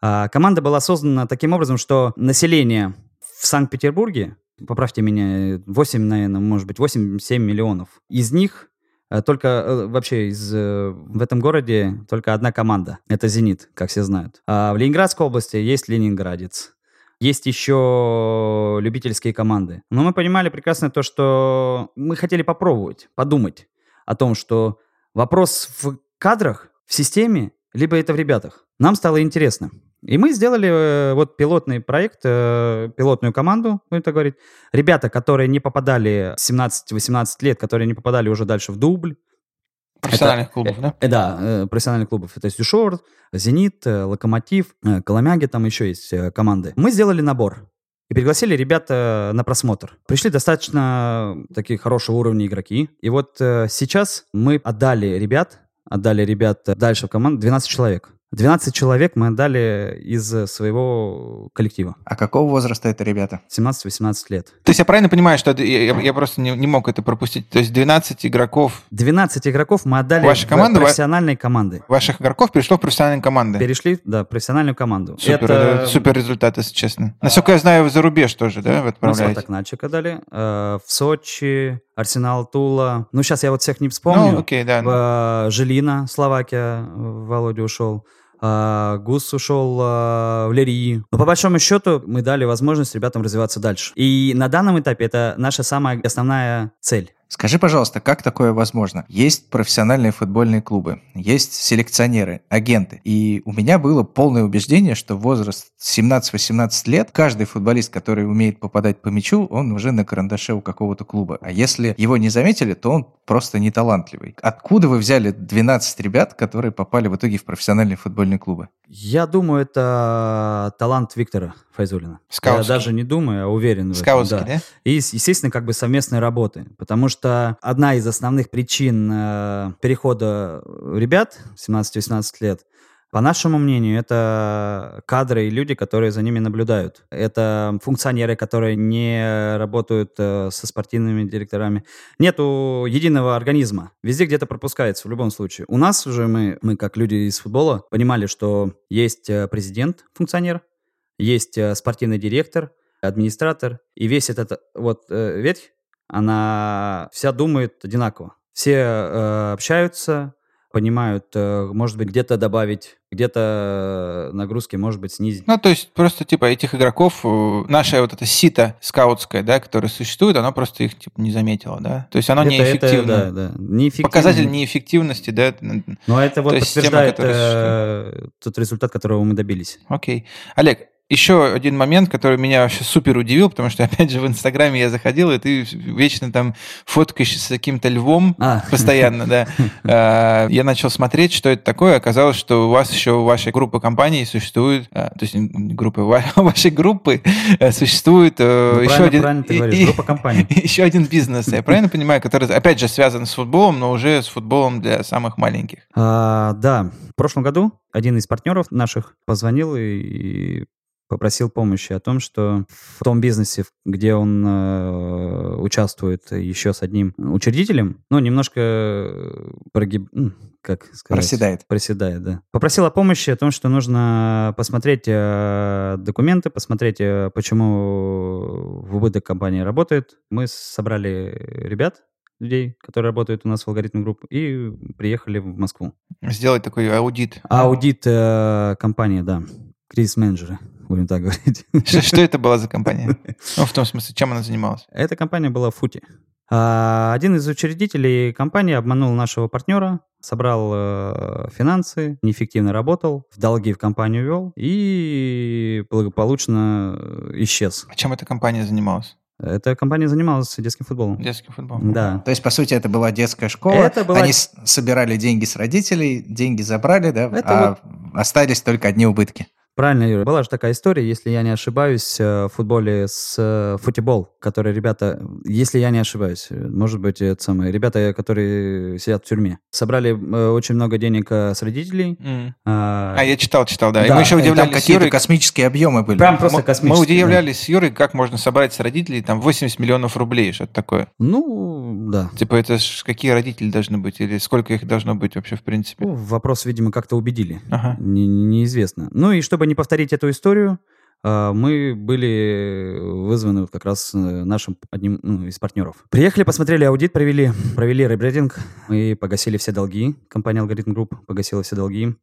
А, команда была создана таким образом, что население в Санкт-Петербурге, поправьте меня, 8, наверное, может быть, 8-7 миллионов. Из них э, только э, вообще из, э, в этом городе только одна команда. Это «Зенит», как все знают. А в Ленинградской области есть «Ленинградец». Есть еще любительские команды. Но мы понимали прекрасно то, что мы хотели попробовать, подумать о том, что вопрос в кадрах, в системе, либо это в ребятах. Нам стало интересно. И мы сделали э, вот пилотный проект, э, пилотную команду, будем так говорить. Ребята, которые не попадали 17-18 лет, которые не попадали уже дальше в дубль, Профессиональных клубов, да? Э, да, э, профессиональных клубов. Это есть Дюшор, Зенит, э, Локомотив, э, Коломяги, там еще есть э, команды. Мы сделали набор. И пригласили ребят э, на просмотр. Пришли достаточно такие хорошего уровня игроки. И вот э, сейчас мы отдали ребят, отдали ребят дальше в команду, 12 человек. 12 человек мы отдали из своего коллектива. А какого возраста это ребята? 17-18 лет. То есть я правильно понимаю, что это- я, я просто не, не мог это пропустить. То есть 12 игроков, 12 игроков мы отдали Ваша в команда, ва- профессиональные команды. ваших игроков перешло в профессиональные команды. Перешли, да, в профессиональную команду. Супер, это... супер результат, если честно. Насколько я знаю, вы за рубеж тоже, да, вы Мы отправляете? Спартак отдали. э, в Сочи, Арсенал Тула. Ну, сейчас я вот всех не вспомню. Ну, окей, да. В, э, Желина, Словакия, э, Володя ушел. А, Гус ушел а, в Лерии. Но по большому счету мы дали возможность ребятам развиваться дальше. И на данном этапе это наша самая основная цель. Скажи, пожалуйста, как такое возможно? Есть профессиональные футбольные клубы, есть селекционеры, агенты. И у меня было полное убеждение, что возраст 17-18 лет, каждый футболист, который умеет попадать по мячу, он уже на карандаше у какого-то клуба. А если его не заметили, то он просто не талантливый. Откуда вы взяли 12 ребят, которые попали в итоге в профессиональные футбольные клубы? Я думаю, это талант Виктора Файзулина. Скаутский. Я даже не думаю, а уверен в этом. Скаутский, да. да? И, естественно, как бы совместной работы. Потому что одна из основных причин э, перехода ребят 17-18 лет, по нашему мнению, это кадры и люди, которые за ними наблюдают. Это функционеры, которые не работают э, со спортивными директорами. Нету единого организма. Везде где-то пропускается в любом случае. У нас уже мы, мы как люди из футбола, понимали, что есть э, президент, функционер, есть э, спортивный директор, администратор, и весь этот вот э, ветвь, она вся думает одинаково. Все э, общаются, понимают, э, может быть, где-то добавить, где-то э, нагрузки, может быть, снизить. Ну, то есть просто, типа, этих игроков, э, наше вот это сито скаутское, да, которое существует, оно просто их, типа, не заметило, да? То есть оно Это- неэффективно. Это, да, да. Неэффективно. Показатель неэффективности, да? Но это вот То система, подтверждает которая э, тот результат, которого мы добились. Окей. Олег, еще один момент, который меня вообще супер удивил, потому что, опять же, в Инстаграме я заходил, и ты вечно там фоткаешься с каким-то львом А. постоянно, да. А, Я начал смотреть, что это такое. Оказалось, что у вас еще у вашей группы компаний существует, а, то есть группы, у ва- у вашей группы э, существует э, Ну, еще один... правильно ты говоришь, группа компаний. Еще один бизнес, я правильно понимаю, который, опять же, связан с футболом, но уже с футболом для самых маленьких. А, да, в прошлом году один из партнеров наших позвонил и попросил помощи о том, что в том бизнесе, где он э, участвует еще с одним учредителем, ну, немножко э, прогиб... как сказать? Проседает. Проседает, да. Попросил о помощи о том, что нужно посмотреть э, документы, посмотреть, э, почему в убыток компания работает. Мы собрали ребят, людей, которые работают у нас в алгоритм групп, и приехали в Москву. Сделать такой аудит. Аудит э, компании, да. Кризис-менеджеры, будем так говорить. Что, что это была за компания? Ну, в том смысле, чем она занималась? Эта компания была в Футе. А, Один из учредителей компании обманул нашего партнера, собрал э, финансы, неэффективно работал, в долги в компанию вел и благополучно э, исчез. А чем эта компания занималась? Эта компания занималась детским футболом. Детским футболом? Да. То есть, по сути, это была детская школа. Это была- Они собирали деньги с родителей, деньги забрали, да, Это а остались только одни убытки. Правильно, Юра. Была же такая история, если я не ошибаюсь, э, в футболе с э, футбол, которые ребята, если я не ошибаюсь, э, может быть, это самое, ребята, которые сидят в тюрьме, собрали очень много денег с родителей. М. а, А, я читал, читал, да. И Да, мы еще И там удивлялись с какие-то Юрой, космические объемы были. Прям просто мы- космические. Мы да. удивлялись с Юрой, как можно собрать с родителей там 80 миллионов рублей, что-то такое. Ну, да. Типа, это ж какие родители должны быть, или сколько их должно быть вообще, в принципе? Ну, вопрос, видимо, как-то убедили. Ага. Не- неизвестно. Ну и чтобы не повторить эту историю, э, мы были вызваны вот как раз э, нашим одним ну, из партнеров. Приехали, посмотрели аудит, провели, провели ребрендинг, мы погасили все долги. Компания Алгоритм Group погасила все долги.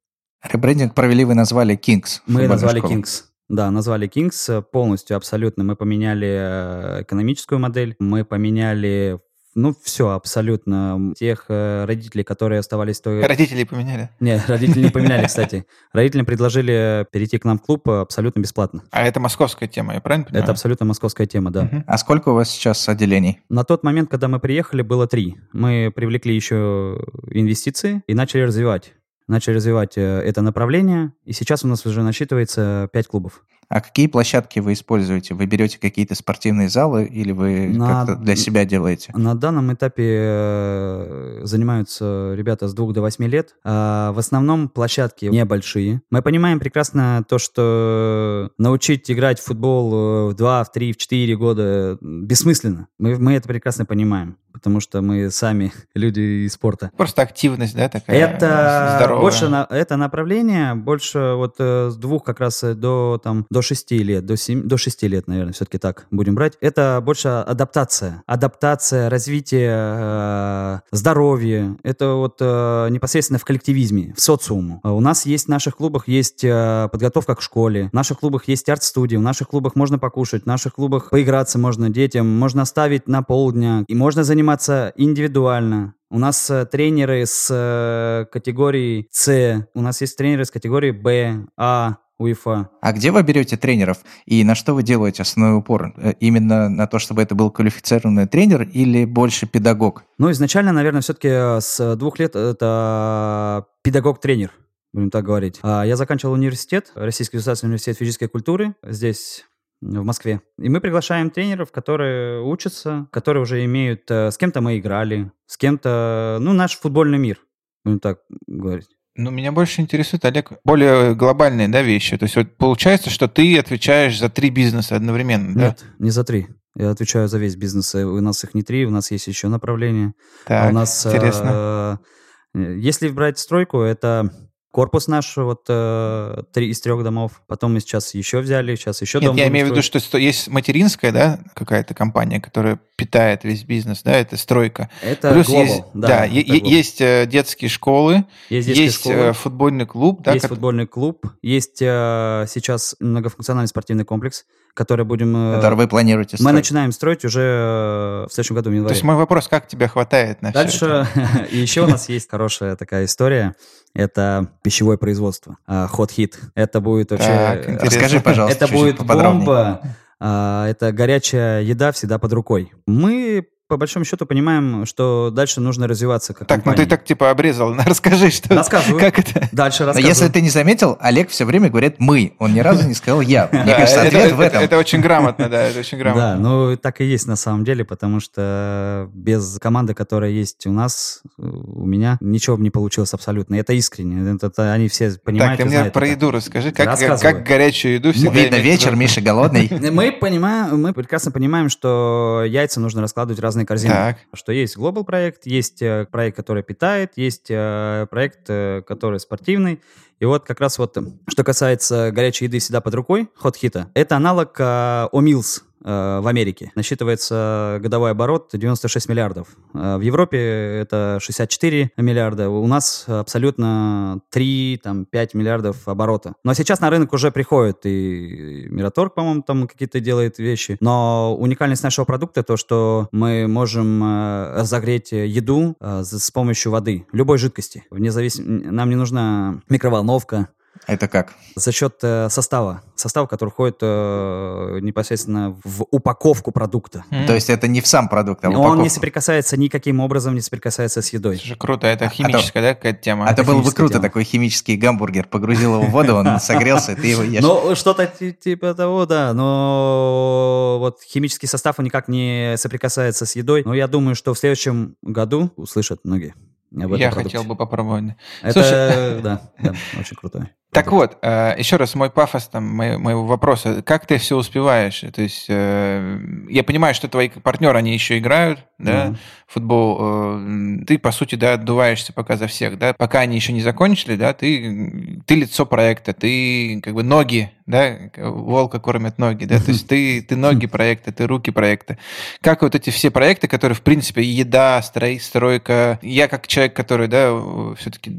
Ребрендинг провели, вы назвали Kings. Мы назвали школу. Kings. Да, назвали Kings э, полностью, абсолютно. Мы поменяли э, экономическую модель, мы поменяли Ну, все, абсолютно. Тех э, родителей, которые оставались... той- Родителей поменяли. Не, родители не поменяли, кстати. Родителям предложили перейти к нам в клуб абсолютно бесплатно. А это московская тема, я правильно понимаю? Это абсолютно московская тема, да. А сколько у вас сейчас отделений? На тот момент, когда мы приехали, было три. Мы привлекли еще инвестиции и начали развивать. Начали развивать э, это направление, и сейчас у нас уже насчитывается пять клубов. А какие площадки вы используете? Вы берете какие-то спортивные залы или вы На- как-то для себя делаете? На данном этапе э, занимаются ребята с двух до восьми лет. А в основном площадки небольшие. Мы понимаем прекрасно то, что научить играть в футбол э, в два, в три, в четыре года бессмысленно. Мы, мы это прекрасно понимаем, потому что мы сами люди из спорта. Просто активность, да, такая Это здоровая. больше на, это направление больше вот э, с двух как раз э, до там до шести лет, до семи, до шести лет, наверное, все-таки так будем брать. Это больше адаптация, адаптация, развитие э, здоровья. Это вот э, непосредственно в коллективизме, в социуму. А У нас есть в наших клубах есть э, подготовка к школе, в наших клубах есть арт-студия, в наших клубах можно покушать, в наших клубах поиграться можно детям, можно оставить на полдня и можно заниматься индивидуально. У нас э, тренеры с э, категории С, у нас есть тренеры с категории Б, А, УЕФА. А где вы берете тренеров и на что вы делаете основной упор? Э, Именно на то, чтобы это был квалифицированный тренер или больше педагог? Ну, изначально, наверное, все-таки с двух лет это педагог-тренер, будем так говорить. А Я заканчивал университет, Российский государственный университет физической культуры здесь, в Москве. И мы приглашаем тренеров, которые учатся, которые уже имеют... э, С кем-то мы играли, с кем-то... Ну, наш футбольный мир, будем так говорить. Ну, меня больше интересует, Олег, более глобальные да, вещи. То есть вот получается, что ты отвечаешь за три бизнеса одновременно, да? Нет, не за три. Я отвечаю за весь бизнес. И У нас их не три, у нас есть еще направление. А Так, у нас, интересно. э, если брать стройку, это корпус наш вот э, три из трех домов. Потом мы сейчас еще взяли, сейчас еще Нет, дом я имею в виду, что есть материнская, да, какая-то компания, которая питает весь бизнес, да, это стройка. это Плюс Global, есть, да, да, это е- Global. есть э, детские школы, есть детские есть школы, э, футбольный клуб, да, есть ко- футбольный клуб, есть э, сейчас многофункциональный спортивный комплекс, который будем... э, Который вы планируете мы строить? начинаем строить уже э, в следующем году, в То январе. есть мой вопрос, как тебя хватает на? Дальше еще у нас есть хорошая такая история. Это пищевое производство. а, Hot Hit. Это будет вообще... Э. Расскажи, пожалуйста, Это будет бомба. А, Это горячая еда всегда под рукой. Мы по большому счету понимаем, что дальше нужно развиваться как Так, ну компания. ты так типа обрезал, расскажи, что... Рассказываю. Как это? Дальше Но рассказываю. если ты не заметил, Олег все время говорит «мы». Он ни разу не сказал «я». Мне Да, кажется, это- ответ в этом. Это очень грамотно, да, это очень Да, грамотно. ну так и есть на самом деле, потому что без команды, которая есть у нас, у меня, ничего бы не получилось абсолютно. Это искренне. Это, они все понимают Так, ты мне про еду расскажи, как, горячую еду всегда Видно, вечер, Миша голодный. Мы понимаем, мы прекрасно понимаем, что яйца нужно раскладывать в разные корзины. Так. Что есть глобал проект, есть э, проект, который питает, есть э, проект, э, который спортивный. И вот как раз вот, что касается горячей еды всегда под рукой, хот хита, это аналог э, O'Meals в Америке. Насчитывается годовой оборот 96 миллиардов. Э, В Европе это 64 миллиарда. У нас абсолютно 3-5 миллиардов оборота. Но сейчас на рынок уже приходит и Мираторг, по-моему, там какие-то делает вещи. Но уникальность нашего продукта то, что мы можем э, разогреть еду э, с помощью воды, любой жидкости. Вне зависим... Нам не нужна микроволновка, Это как? за счет э, состава. Состав, который входит э, непосредственно в упаковку продукта. М. То есть это не в сам продукт, а в Он не упаковку. соприкасается никаким образом, не соприкасается с едой. Это же круто, это А химическая, да, какая-то тема? А это было бы круто, тема. такой химический гамбургер. Погрузил его в воду, он согрелся, ты его ешь. Ну, что-то ти- типа того, да. Но вот химический состав он никак не соприкасается с едой. Но я думаю, что в следующем году услышат многие об этом Я продукте. хотел бы попробовать. Это, Слушай- да, да, очень крутой. Так вот, э, еще раз мой пафос там, мо- моего вопроса. Как ты все успеваешь? То есть э, я понимаю, что твои партнеры, они еще играют, да, Мгм. футбол. э, Ты, по сути, да, отдуваешься пока за всех, да. Пока они еще не закончили, да, ты, ты лицо проекта, ты как бы ноги, да, волка кормят ноги, да, то есть ты, ты ноги проекта, ты руки проекта. Как вот эти все проекты, которые, в принципе, еда, строй, стройка. Я как человек, который, да, все-таки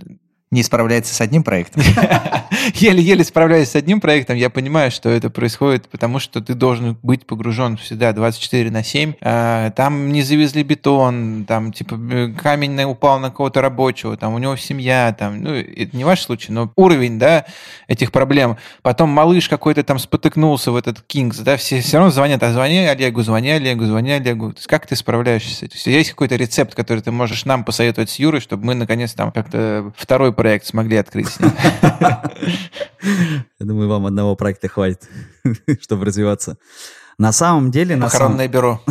не справляется с одним проектом. Еле-еле справляюсь с одним проектом. Я понимаю, что это происходит, потому что ты должен быть погружен всегда 24 на 7. А, там не завезли бетон, там типа камень упал на кого-то рабочего, там у него семья, там, ну, это не ваш случай, но уровень, да, этих проблем. Потом малыш какой-то там спотыкнулся в этот Кингс, да, все все равно звонят, а звони Олегу, звони Олегу, звони Олегу. То есть как ты справляешься с этим? Есть какой-то рецепт, который ты можешь нам посоветовать с Юрой, чтобы мы наконец там как-то второй проект смогли открыть с ним? Я думаю, вам одного проекта хватит, чтобы развиваться. На самом деле... Похоронное бюро.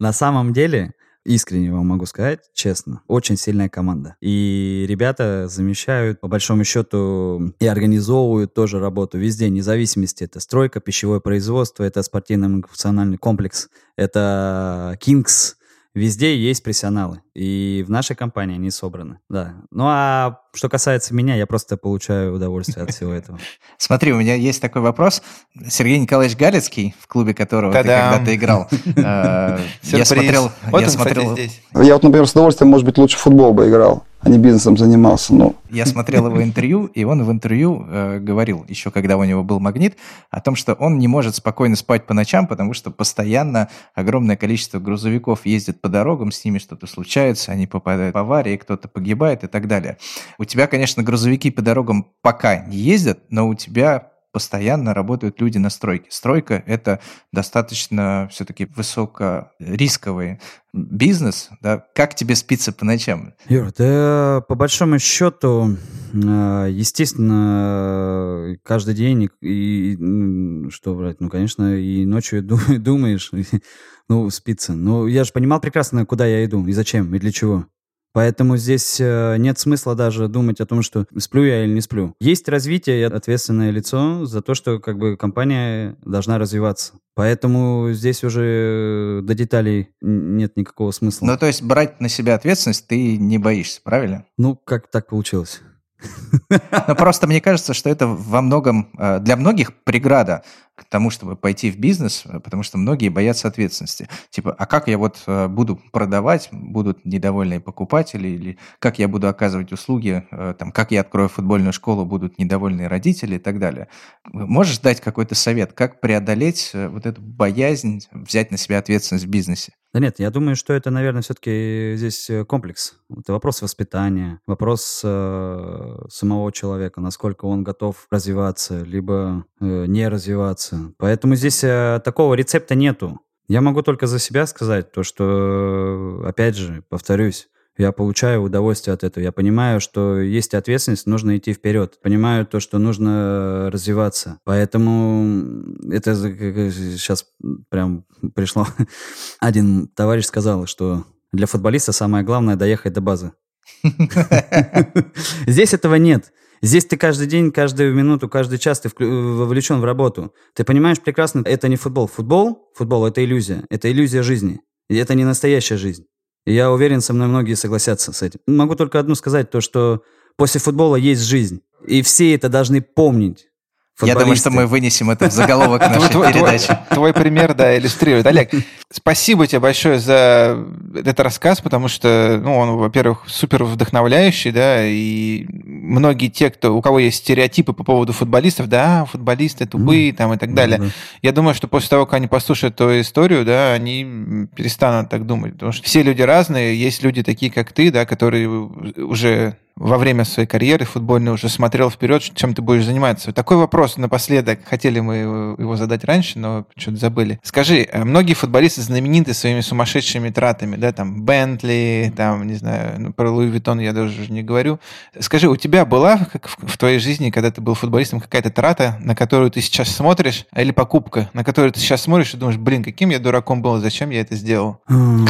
На самом деле, искренне вам могу сказать, честно, очень сильная команда. И ребята замещают, по большому счету, и организовывают тоже работу везде, независимости. Это стройка, пищевое производство, это спортивно-функциональный комплекс, это Kings, Везде есть профессионалы, и в нашей компании они собраны, да. Ну а что касается меня, я просто получаю удовольствие от всего этого. Смотри, у меня есть такой вопрос. Сергей Николаевич Галицкий, в клубе которого ты когда-то играл, э, я смотрел... Я смотрел. Я вот, например, с удовольствием, может быть, лучше футбол бы играл а не бизнесом занимался. Но... Я смотрел его интервью, и он в интервью э, говорил, еще когда у него был магнит, о том, что он не может спокойно спать по ночам, потому что постоянно огромное количество грузовиков ездит по дорогам, с ними что-то случается, они попадают в аварии, кто-то погибает и так далее. У тебя, конечно, грузовики по дорогам пока не ездят, но у тебя постоянно работают люди на стройке. Стройка – это достаточно все-таки высокорисковый бизнес. Да? Как тебе спится по ночам? Юр, да по большому счету, а, естественно, каждый день, и, что брать, ну, конечно, и ночью думаешь, ну, спится. Но я же понимал прекрасно, куда я иду, и зачем, и для чего. Поэтому здесь э, нет смысла даже думать о том, что сплю я или не сплю. Есть развитие и ответственное лицо за то, что как бы компания должна развиваться. Поэтому здесь уже до деталей нет никакого смысла. Ну, то есть брать на себя ответственность ты не боишься, правильно? Ну, как так получилось? Но просто мне кажется, что это во многом э, для многих преграда к тому, чтобы пойти в бизнес, э, потому что многие боятся ответственности. Типа, а как я вот э, буду продавать, будут недовольные покупатели, или как я буду оказывать услуги, там, как я открою футбольную школу, будут недовольные родители и так далее. Можешь дать какой-то совет, как преодолеть вот эту боязнь взять на себя ответственность в бизнесе? Да нет, я думаю, что это, наверное, все-таки здесь э, комплекс. Это вопрос воспитания, вопрос э, самого человека, насколько он готов развиваться, либо э, не развиваться. Поэтому здесь э, такого рецепта нету. Я могу только за себя сказать то, что, опять же, повторюсь, я получаю удовольствие от этого. Я понимаю, что есть ответственность, нужно идти вперед. Понимаю то, что нужно развиваться. Поэтому это сейчас прям пришло. Один товарищ сказал, что для футболиста самое главное доехать до базы. Здесь этого нет. Здесь ты каждый день, каждую минуту, каждый час ты вовлечен в работу. Ты понимаешь прекрасно, это не футбол. Футбол, футбол – это иллюзия. Это иллюзия жизни. И это не настоящая жизнь. Я уверен, со мной многие согласятся с этим. Могу только одну сказать, то что после футбола есть жизнь. И все это должны помнить. Я думаю, что мы вынесем это в заголовок нашей передачи. Твой пример, да, иллюстрирует. Олег, спасибо тебе большое за этот рассказ, потому что, ну, он, во-первых, супер вдохновляющий, да, и многие те, кто, у кого есть стереотипы по поводу футболистов, да, футболисты тупые, там, и так далее. Я думаю, что после того, как они послушают твою историю, да, они перестанут так думать, потому что все люди разные, есть люди такие, как ты, да, которые уже во время своей карьеры футбольной уже смотрел вперед, чем ты будешь заниматься. Такой вопрос напоследок. Хотели мы его задать раньше, но что-то забыли. Скажи, э, многие футболисты знамениты своими сумасшедшими тратами, да, там, Бентли, там, не знаю, ну, про Луи Виттон я даже не говорю. Скажи, у тебя была как в твоей жизни, когда ты был футболистом, какая-то трата, на которую ты сейчас смотришь, или покупка, на которую ты сейчас смотришь и думаешь, блин, каким я дураком был, зачем я это сделал?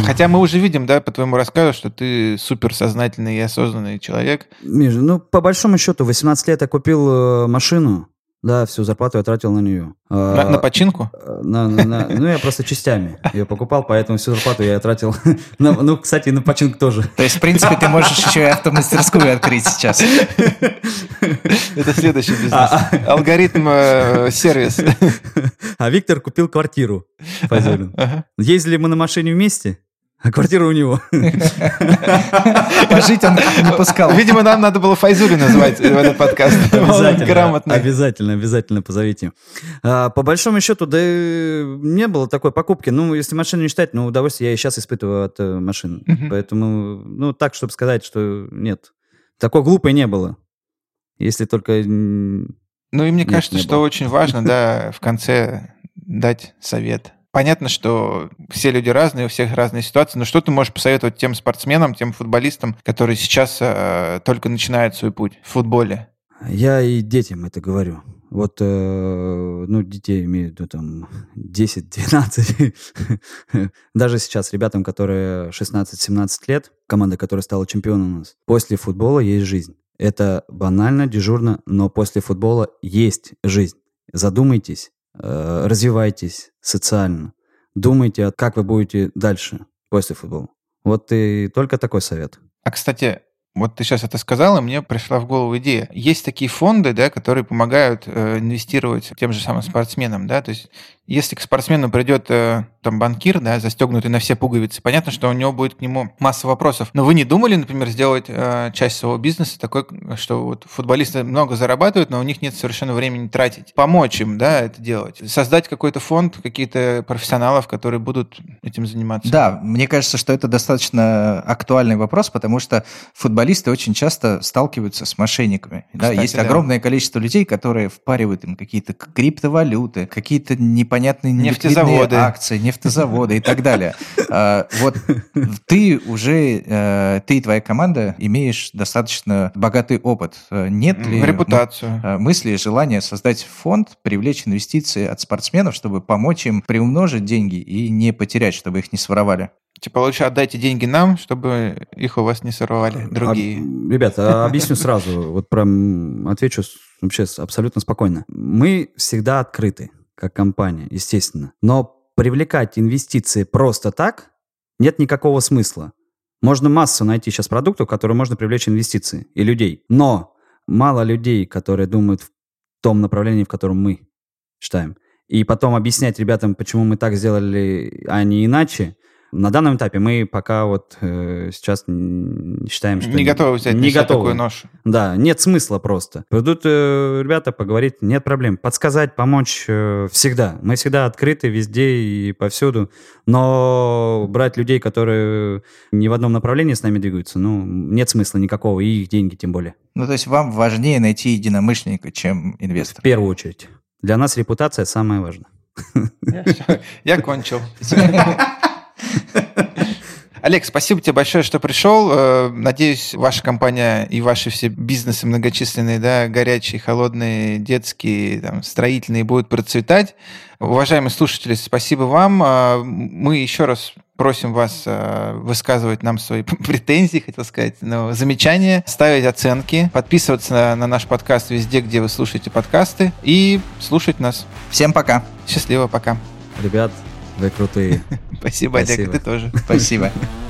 Хотя мы уже видим, да, по твоему рассказу, что ты супер сознательный и осознанный человек, человек. Миша, ну, по большому счету, 18 лет я купил э, машину, да, всю зарплату я тратил на нее. На, на починку? Э, на, на, на, ну, я просто частями ее покупал, поэтому всю зарплату я тратил. на, ну, кстати, на починку тоже. То есть, в принципе, ты можешь еще и автомастерскую открыть сейчас. Это следующий бизнес. А, а. Алгоритм э, сервис. А Виктор купил квартиру. Ездили мы на машине вместе, а квартира у него. Пожить он не пускал. Видимо, нам надо было Файзули назвать в этот подкаст. Обязательно, Грамотно. обязательно, обязательно позовите. А, по большому счету, да не было такой покупки. Ну, если машину не считать, ну, удовольствие я и сейчас испытываю от э, машин. Мгм. Поэтому, ну, так, чтобы сказать, что нет. Такой глупой не было. Если только... Ну и мне Нет, кажется, что было. очень важно, да, в конце дать совет. Понятно, что все люди разные, у всех разные ситуации, но что ты можешь посоветовать тем спортсменам, тем футболистам, которые сейчас э, только начинают свой путь в футболе? Я и детям это говорю. Вот, э, ну, детей имею в виду там 10-12. Даже сейчас ребятам, которые 16-17 лет, команда, которая стала чемпионом у нас, после футбола есть жизнь. Это банально, дежурно, но после футбола есть жизнь. Задумайтесь, э, развивайтесь социально. Думайте, а как вы будете дальше после футбола. Вот и только такой совет. А, кстати, вот ты сейчас это сказал, и мне пришла в голову идея. Есть такие фонды, да, которые помогают э, инвестировать тем же самым спортсменам, да, то есть если к спортсмену придет э, там банкир, да, застегнутый на все пуговицы, понятно, что у него будет к нему масса вопросов. Но вы не думали, например, сделать э, часть своего бизнеса такой, что вот футболисты много зарабатывают, но у них нет совершенно времени тратить. Помочь им, да, это делать. Создать какой-то фонд, какие-то профессионалов, которые будут этим заниматься. Да, мне кажется, что это достаточно актуальный вопрос, потому что футболисты очень часто сталкиваются с мошенниками. Да, Кстати, есть да. огромное количество людей, которые впаривают им какие-то криптовалюты, какие-то непонятные неликвидные Нефтезаводы. акции, нефтезаводы и так далее. А, Вот ты уже, э, ты и твоя команда имеешь достаточно богатый опыт. Э, Нет ли репутацию. э, мысли и желания создать фонд, привлечь инвестиции от спортсменов, чтобы помочь им приумножить деньги и не потерять, чтобы их не своровали? Типа лучше отдайте деньги нам, чтобы их у вас не сорвали другие. А, ребята, объясню сразу, вот прям отвечу вообще абсолютно спокойно. Мы всегда открыты, как компания, естественно. Но привлекать инвестиции просто так нет никакого смысла. Можно массу найти сейчас продуктов, которые можно привлечь инвестиции и людей. Но мало людей, которые думают в том направлении, в котором мы считаем. И потом объяснять ребятам, почему мы так сделали, а не иначе. На данном этапе мы пока вот э, сейчас считаем, что не готовы взять не готовы. такую ношу. Да, нет смысла просто. Придут э, ребята поговорить, нет проблем. Подсказать, помочь э, всегда. Мы всегда открыты везде и повсюду. Но брать людей, которые не в одном направлении с нами двигаются, ну, нет смысла никакого, и их деньги тем более. Ну, то есть вам важнее найти единомышленника, чем В инвестора. первую очередь. Для нас репутация самое важное. Я кончил. Олег, спасибо тебе большое, что пришел. Э, Надеюсь, ваша компания и ваши все бизнесы многочисленные, да, горячие, холодные, детские, там, строительные будут процветать. Уважаемые слушатели, спасибо вам. Э, Мы еще раз просим вас э, высказывать нам свои претензии, хотел сказать, но замечания, ставить оценки, подписываться на, на наш подкаст везде, где вы слушаете подкасты, и слушать нас. Всем пока. Счастливо, пока. Ребят, вы крутые. Спасибо, Олег, Спасибо. ты тоже. Спасибо.